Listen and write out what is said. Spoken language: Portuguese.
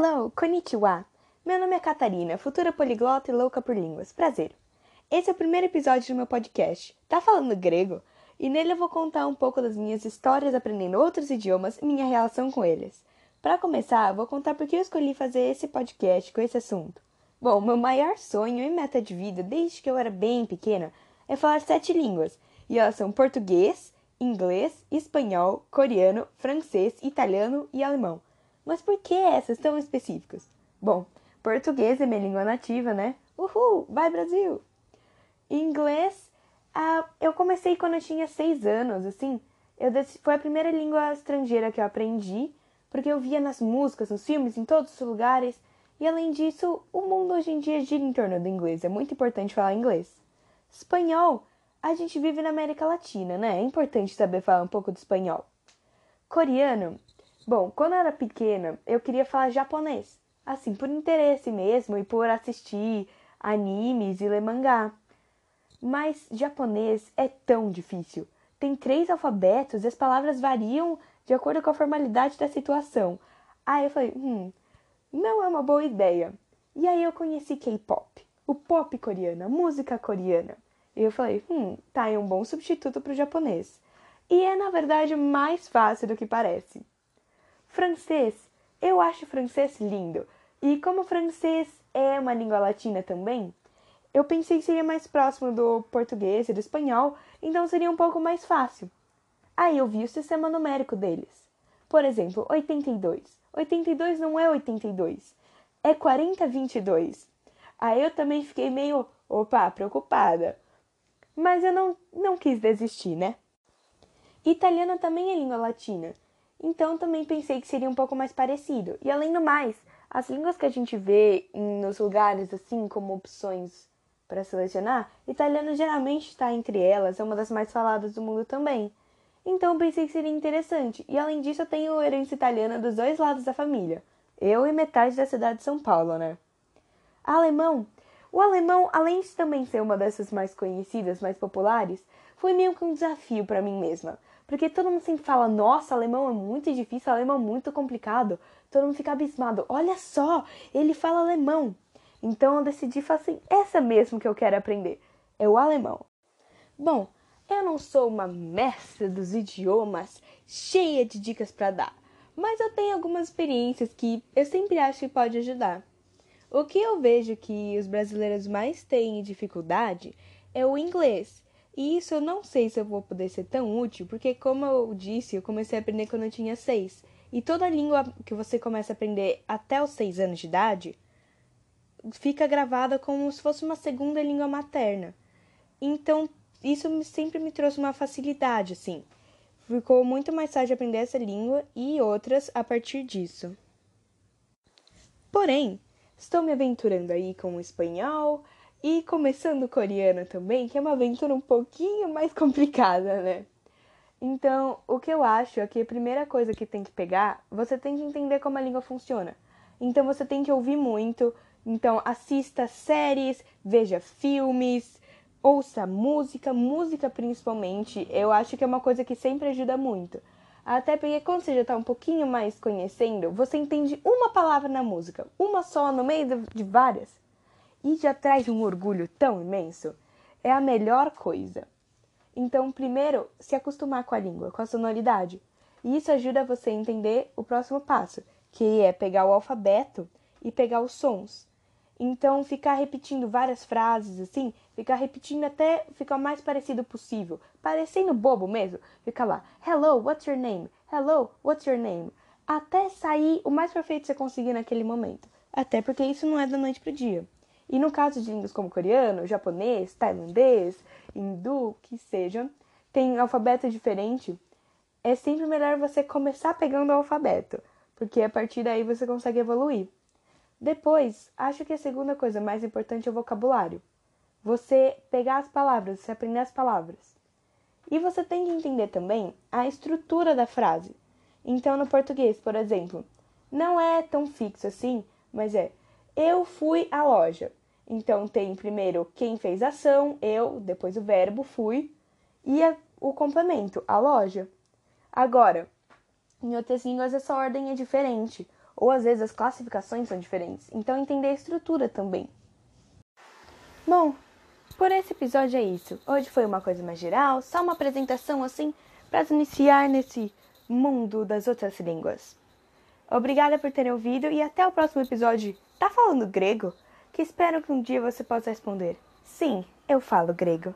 Hello, konnichiwa! Meu nome é Catarina, futura poliglota e louca por línguas. Prazer! Esse é o primeiro episódio do meu podcast. Tá falando grego? E nele eu vou contar um pouco das minhas histórias aprendendo outros idiomas e minha relação com eles. Para começar, vou contar por que eu escolhi fazer esse podcast com esse assunto. Bom, meu maior sonho e meta de vida desde que eu era bem pequena é falar sete línguas, e elas são português, inglês, espanhol, coreano, francês, italiano e alemão. Mas por que essas tão específicas? Bom, português é minha língua nativa, né? Uhul! Vai Brasil! Inglês, ah, eu comecei quando eu tinha seis anos, assim. Eu foi a primeira língua estrangeira que eu aprendi, porque eu via nas músicas, nos filmes, em todos os lugares. E além disso, o mundo hoje em dia gira em torno do inglês. É muito importante falar inglês. Espanhol, a gente vive na América Latina, né? É importante saber falar um pouco de espanhol. Coreano, Bom, quando eu era pequena, eu queria falar japonês. Assim, por interesse mesmo e por assistir animes e ler mangá. Mas japonês é tão difícil. Tem três alfabetos e as palavras variam de acordo com a formalidade da situação. Aí eu falei, hum, não é uma boa ideia. E aí eu conheci K-pop, o pop coreano, a música coreana. E eu falei, hum, tá aí um bom substituto para o japonês. E é na verdade mais fácil do que parece. Francês. Eu acho francês lindo. E como francês é uma língua latina também, eu pensei que seria mais próximo do português e do espanhol, então seria um pouco mais fácil. Aí eu vi o sistema numérico deles. Por exemplo, 82. 82 não é 82, é 4022. Aí eu também fiquei meio, opa, preocupada. Mas eu não, não quis desistir, né? Italiano também é língua latina. Então também pensei que seria um pouco mais parecido. E além do mais, as línguas que a gente vê nos lugares assim como opções para selecionar, italiano geralmente está entre elas, é uma das mais faladas do mundo também. Então pensei que seria interessante. E além disso, eu tenho herança italiana dos dois lados da família. Eu e metade da cidade de São Paulo, né? Alemão. O alemão, além de também ser uma dessas mais conhecidas, mais populares, foi meio que um desafio para mim mesma. Porque todo mundo sempre fala, nossa, alemão é muito difícil, alemão é muito complicado. Todo mundo fica abismado, olha só, ele fala alemão. Então eu decidi assim, essa mesmo que eu quero aprender, é o alemão. Bom, eu não sou uma mestra dos idiomas, cheia de dicas para dar, mas eu tenho algumas experiências que eu sempre acho que pode ajudar. O que eu vejo que os brasileiros mais têm dificuldade é o inglês. E isso eu não sei se eu vou poder ser tão útil, porque como eu disse, eu comecei a aprender quando eu tinha seis. E toda língua que você começa a aprender até os seis anos de idade fica gravada como se fosse uma segunda língua materna. Então, isso sempre me trouxe uma facilidade, assim. Ficou muito mais fácil de aprender essa língua e outras a partir disso. Porém, estou me aventurando aí com o espanhol, e começando o coreano também, que é uma aventura um pouquinho mais complicada, né? Então, o que eu acho é que a primeira coisa que tem que pegar, você tem que entender como a língua funciona. Então, você tem que ouvir muito. Então, assista séries, veja filmes, ouça música, música principalmente. Eu acho que é uma coisa que sempre ajuda muito. Até porque quando você já está um pouquinho mais conhecendo, você entende uma palavra na música, uma só no meio de várias e já traz um orgulho tão imenso, é a melhor coisa. Então, primeiro, se acostumar com a língua, com a sonoridade. E isso ajuda você a entender o próximo passo, que é pegar o alfabeto e pegar os sons. Então, ficar repetindo várias frases assim, ficar repetindo até ficar o mais parecido possível, parecendo bobo mesmo. Fica lá, hello, what's your name? Hello, what's your name? Até sair o mais perfeito que você conseguir naquele momento. Até porque isso não é da noite pro dia. E no caso de línguas como coreano, japonês, tailandês, hindu, que sejam, tem alfabeto diferente, é sempre melhor você começar pegando o alfabeto, porque a partir daí você consegue evoluir. Depois, acho que a segunda coisa mais importante é o vocabulário. Você pegar as palavras, você aprender as palavras. E você tem que entender também a estrutura da frase. Então, no português, por exemplo, não é tão fixo assim, mas é eu fui à loja. Então tem primeiro quem fez a ação, eu, depois o verbo fui e a, o complemento, a loja. Agora, em outras línguas essa ordem é diferente. Ou às vezes as classificações são diferentes, então entender a estrutura também. Bom, por esse episódio é isso. Hoje foi uma coisa mais geral, só uma apresentação assim para iniciar nesse mundo das outras línguas. Obrigada por terem ouvido e até o próximo episódio. Tá falando grego? Que espero que um dia você possa responder: Sim, eu falo grego.